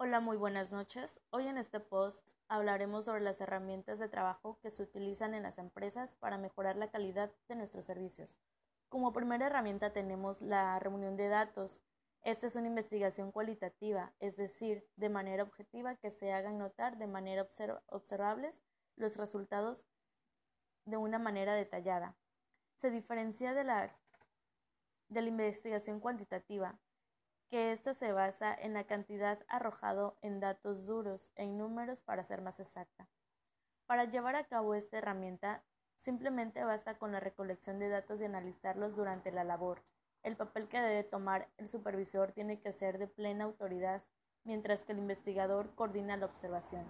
Hola, muy buenas noches. Hoy en este post hablaremos sobre las herramientas de trabajo que se utilizan en las empresas para mejorar la calidad de nuestros servicios. Como primera herramienta tenemos la reunión de datos. Esta es una investigación cualitativa, es decir, de manera objetiva que se hagan notar de manera observables los resultados de una manera detallada. Se diferencia de la, de la investigación cuantitativa, que ésta se basa en la cantidad arrojado en datos duros, en números para ser más exacta. Para llevar a cabo esta herramienta, simplemente basta con la recolección de datos y analizarlos durante la labor. El papel que debe tomar el supervisor tiene que ser de plena autoridad, mientras que el investigador coordina la observación.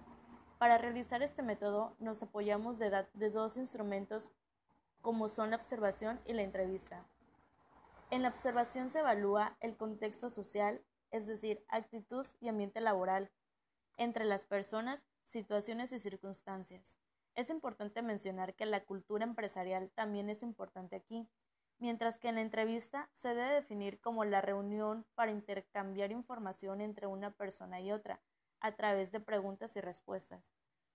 Para realizar este método nos apoyamos de, de dos instrumentos como son la observación y la entrevista. En la observación se evalúa el contexto social, es decir, actitud y ambiente laboral, entre las personas, situaciones y circunstancias. Es importante mencionar que la cultura empresarial también es importante aquí, mientras que en la entrevista se debe definir como la reunión para intercambiar información entre una persona y otra, a través de preguntas y respuestas.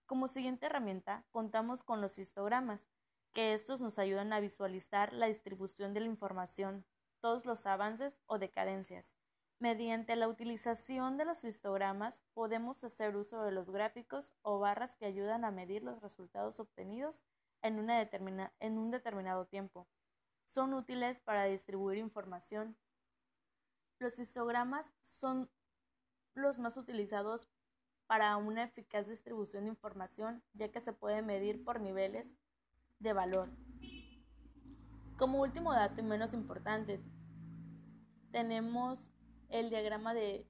Como siguiente herramienta, contamos con los histogramas, que estos nos ayudan a visualizar la distribución de la información todos los avances o decadencias. Mediante la utilización de los histogramas podemos hacer uso de los gráficos o barras que ayudan a medir los resultados obtenidos en, una en un determinado tiempo. Son útiles para distribuir información. Los histogramas son los más utilizados para una eficaz distribución de información, ya que se puede medir por niveles de valor. Como último dato y menos importante, tenemos el diagrama de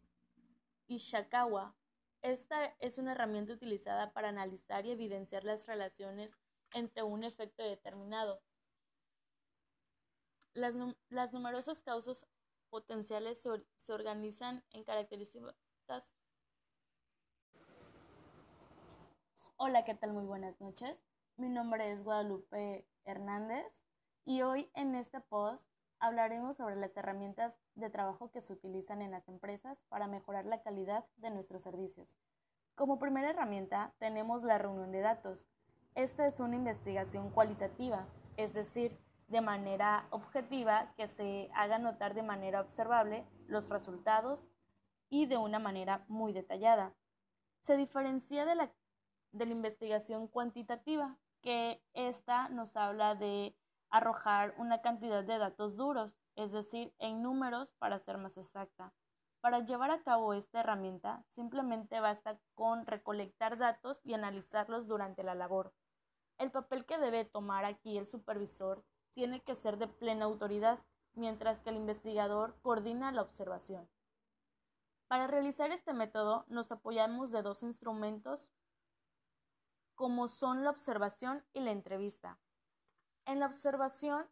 Ishikawa. Esta es una herramienta utilizada para analizar y evidenciar las relaciones entre un efecto determinado. Las, numerosas causas potenciales se, se organizan en características. Hola, ¿qué tal? Muy buenas noches. Mi nombre es Guadalupe Hernández y hoy en este post hablaremos sobre las herramientas de trabajo que se utilizan en las empresas para mejorar la calidad de nuestros servicios. Como primera herramienta tenemos la reunión de datos. Esta es una investigación cualitativa, es decir, de manera objetiva que se haga notar de manera observable los resultados y de una manera muy detallada. Se diferencia de la, de la investigación cuantitativa, que esta nos habla de arrojar una cantidad de datos duros, es decir, en números para ser más exacta. Para llevar a cabo esta herramienta, simplemente basta con recolectar datos y analizarlos durante la labor. El papel que debe tomar aquí el supervisor tiene que ser de plena autoridad, mientras que el investigador coordina la observación. Para realizar este método nos apoyamos de dos instrumentos como son la observación y la entrevista. En la observación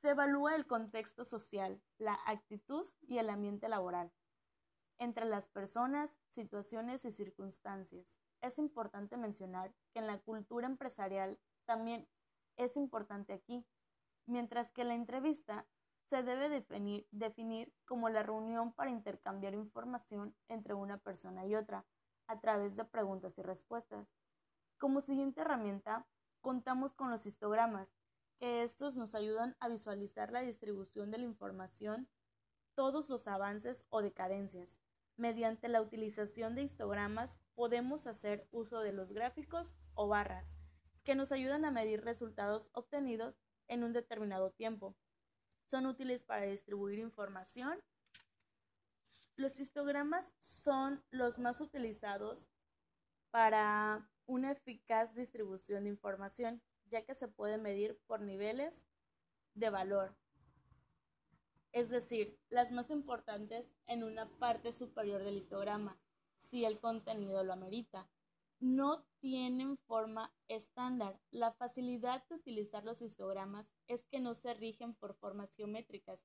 se evalúa el contexto social, la actitud y el ambiente laboral entre las personas, situaciones y circunstancias. Es importante mencionar que en la cultura empresarial también es importante aquí, mientras que la entrevista se debe definir, como la reunión para intercambiar información entre una persona y otra a través de preguntas y respuestas. Como siguiente herramienta contamos con los histogramas, que estos nos ayudan a visualizar la distribución de la información, todos los avances o decadencias. Mediante la utilización de histogramas podemos hacer uso de los gráficos o barras, que nos ayudan a medir resultados obtenidos en un determinado tiempo. Son útiles para distribuir información. Los histogramas son los más utilizados para una eficaz distribución de información, ya que se puede medir por niveles de valor, es decir, las más importantes en una parte superior del histograma, si el contenido lo amerita. No tienen forma estándar. La facilidad de utilizar los histogramas es que no se rigen por formas geométricas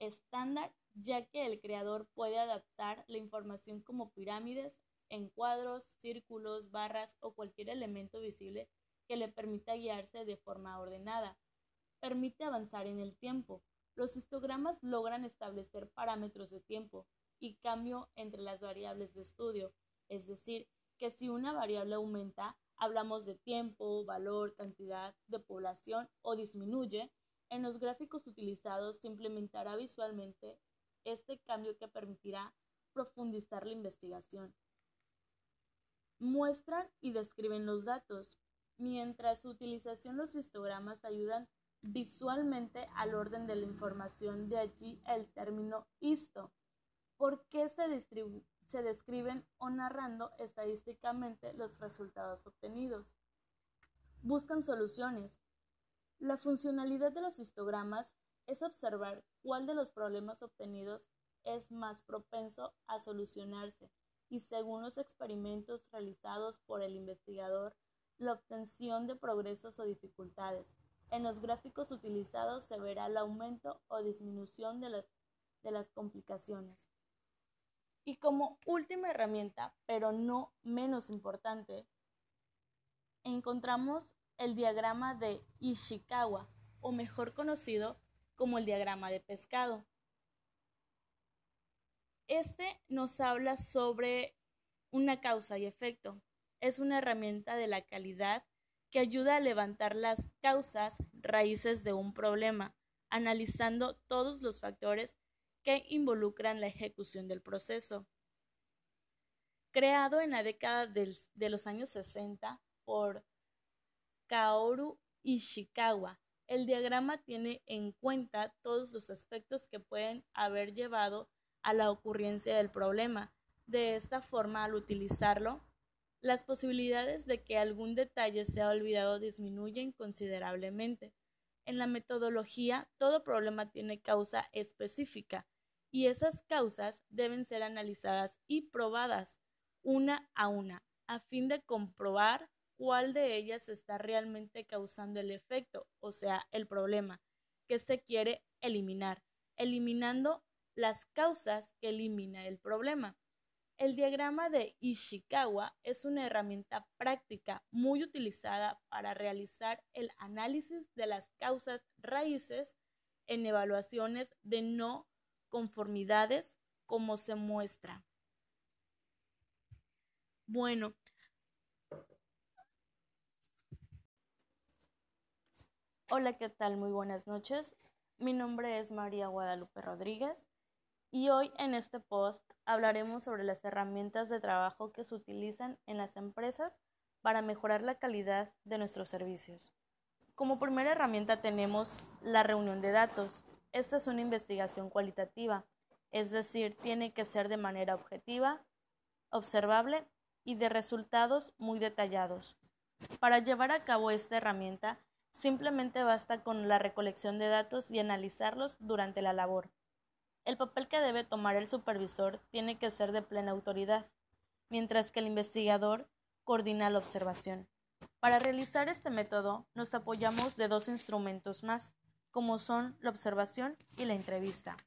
estándar, ya que el creador puede adaptar la información como pirámides en cuadros, círculos, barras o cualquier elemento visible que le permita guiarse de forma ordenada. Permite avanzar en el tiempo. Los histogramas logran establecer parámetros de tiempo, y cambio entre las variables de estudio, es decir, que si una variable aumenta, hablamos de tiempo, valor, cantidad de población o disminuye, en los gráficos utilizados se implementará visualmente este cambio que permitirá profundizar la investigación. Muestran y describen los datos, mientras su utilización los histogramas ayudan visualmente al orden de la información, de allí el término histo. ¿Por qué se, se describen o narrando estadísticamente los resultados obtenidos? Buscan soluciones. La funcionalidad de los histogramas es observar cuál de los problemas obtenidos es más propenso a solucionarse y según los experimentos realizados por el investigador, la obtención de progresos o dificultades. En los gráficos utilizados se verá el aumento o disminución de las, de las complicaciones. Y como última herramienta, pero no menos importante, encontramos el diagrama de Ishikawa, o mejor conocido como el diagrama de pescado. Este nos habla sobre una causa y efecto. Es una herramienta de la calidad que ayuda a levantar las causas raíces de un problema, analizando todos los factores que involucran la ejecución del proceso. Creado en la década de los años 60 por Kaoru Ishikawa, el diagrama tiene en cuenta todos los aspectos que pueden haber llevado a la ocurrencia del problema. De esta forma, al utilizarlo, las posibilidades de que algún detalle sea olvidado disminuyen considerablemente. En la metodología, todo problema tiene causa específica y esas causas deben ser analizadas y probadas una a una, a fin de comprobar cuál de ellas está realmente causando el efecto, o sea, el problema que se quiere eliminar, eliminando las causas que elimina el problema. El diagrama de Ishikawa es una herramienta práctica muy utilizada para realizar el análisis de las causas raíces en evaluaciones de no conformidades como se muestra. Bueno, hola, ¿qué tal? Muy buenas noches. Mi nombre es María Guadalupe Rodríguez y hoy en este post hablaremos sobre las herramientas de trabajo que se utilizan en las empresas para mejorar la calidad de nuestros servicios. Como primera herramienta tenemos la reunión de datos. Esta es una investigación cualitativa, es decir, tiene que ser de manera objetiva, observable y de resultados muy detallados. Para llevar a cabo esta herramienta, simplemente basta con la recolección de datos y analizarlos durante la labor. El papel que debe tomar el supervisor tiene que ser de plena autoridad, mientras que el investigador coordina la observación. Para realizar este método nos apoyamos de dos instrumentos más, como son la observación y la entrevista.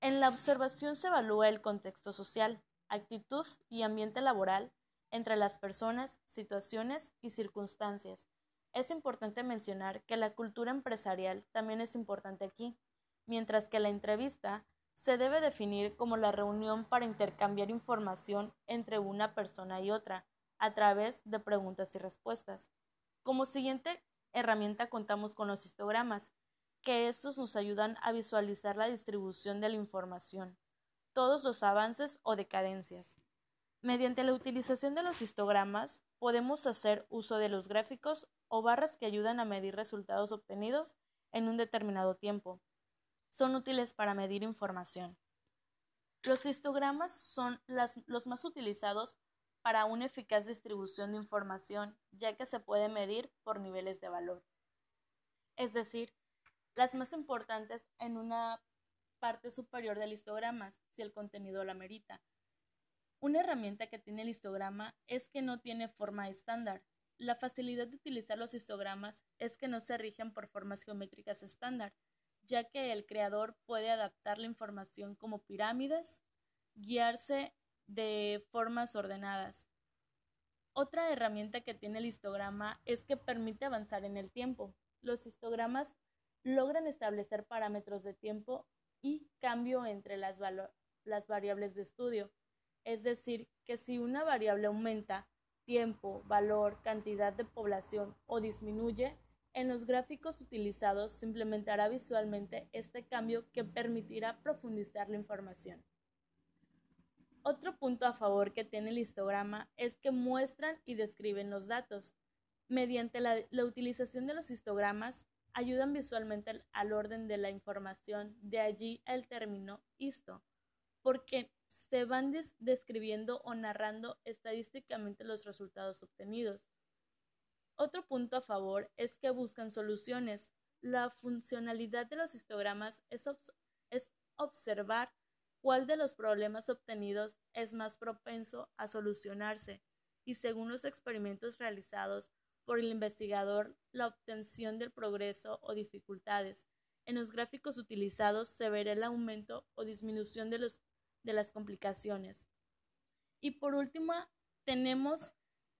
En la observación se evalúa el contexto social, actitud y ambiente laboral entre las personas, situaciones y circunstancias. Es importante mencionar que la cultura empresarial también es importante aquí, mientras que la entrevista se debe definir como la reunión para intercambiar información entre una persona y otra a través de preguntas y respuestas. Como siguiente herramienta contamos con los histogramas, que estos nos ayudan a visualizar la distribución de la información, todos los avances o decadencias. Mediante la utilización de los histogramas podemos hacer uso de los gráficos o barras que ayudan a medir resultados obtenidos en un determinado tiempo son útiles para medir información. Los histogramas son los más utilizados para una eficaz distribución de información, ya que se puede medir por niveles de valor. Es decir, las más importantes en una parte superior del histograma, si el contenido la merita. Una herramienta que tiene el histograma es que no tiene forma estándar. La facilidad de utilizar los histogramas es que no se rigen por formas geométricas estándar, ya que el creador puede adaptar la información como pirámides, guiarse de formas ordenadas. Otra herramienta que tiene el histograma es que permite avanzar en el tiempo. Los histogramas logran establecer parámetros de tiempo y cambio entre las, las variables de estudio. Es decir, que si una variable aumenta, tiempo, valor, cantidad de población o disminuye, en los gráficos utilizados se implementará visualmente este cambio que permitirá profundizar la información. Otro punto a favor que tiene el histograma es que muestran y describen los datos. Mediante la, utilización de los histogramas, ayudan visualmente al, orden de la información, de allí el término histo, porque se van describiendo o narrando estadísticamente los resultados obtenidos. Otro punto a favor es que buscan soluciones. La funcionalidad de los histogramas es, es observar cuál de los problemas obtenidos es más propenso a solucionarse y según los experimentos realizados por el investigador, la obtención del progreso o dificultades. En los gráficos utilizados se verá el aumento o disminución de, los, de las complicaciones. Y por último, tenemos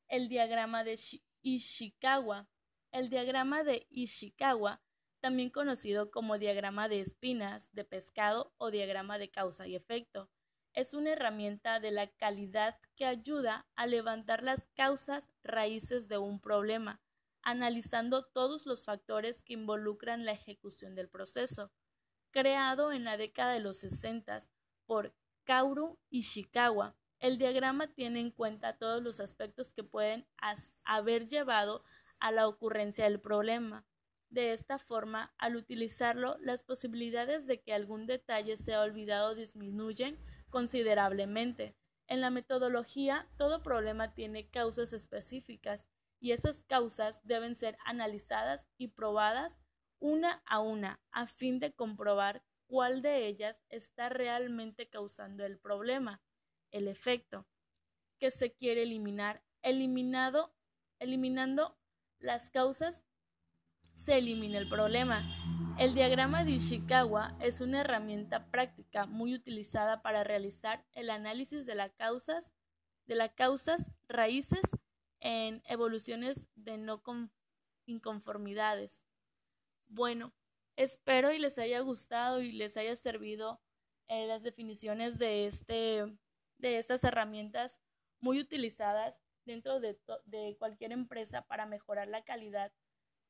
el diagrama de Ishikawa. El diagrama de Ishikawa también conocido como diagrama de espinas de pescado o diagrama de causa y efecto. Es una herramienta de la calidad que ayuda a levantar las causas raíces de un problema, analizando todos los factores que involucran la ejecución del proceso. Creado en la década de los 60 por Kaoru Ishikawa, el diagrama tiene en cuenta todos los aspectos que pueden haber llevado a la ocurrencia del problema de esta forma, al utilizarlo, las posibilidades de que algún detalle sea olvidado disminuyen considerablemente. En la metodología, todo problema tiene causas específicas y esas causas deben ser analizadas y probadas una a una a fin de comprobar cuál de ellas está realmente causando el problema, el efecto que se quiere eliminar, eliminado, eliminando las causas se elimina el problema. El diagrama de Ishikawa es una herramienta práctica muy utilizada para realizar el análisis de, las causas, de las causas raíces en evoluciones de no inconformidades. Bueno, espero y les haya gustado y les haya servido eh, las definiciones de, este, de estas herramientas muy utilizadas dentro de, cualquier empresa para mejorar la calidad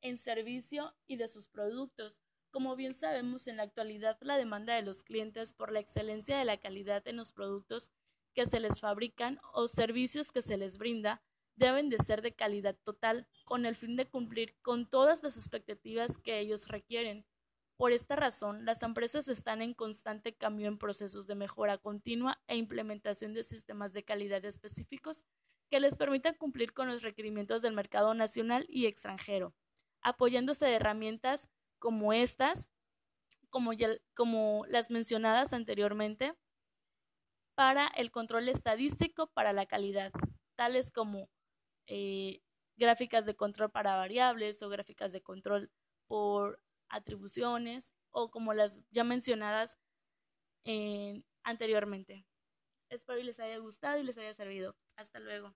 en servicio y de sus productos. Como bien sabemos, en la actualidad la demanda de los clientes por la excelencia de la calidad en los productos que se les fabrican o servicios que se les brinda deben de ser de calidad total con el fin de cumplir con todas las expectativas que ellos requieren. Por esta razón, las empresas están en constante cambio en procesos de mejora continua e implementación de sistemas de calidad específicos que les permitan cumplir con los requerimientos del mercado nacional y extranjero apoyándose de herramientas como estas, como, las mencionadas anteriormente, para el control estadístico para la calidad, tales como eh, gráficas de control para variables o gráficas de control por atribuciones o como las ya mencionadas anteriormente. Espero que les haya gustado y les haya servido. Hasta luego.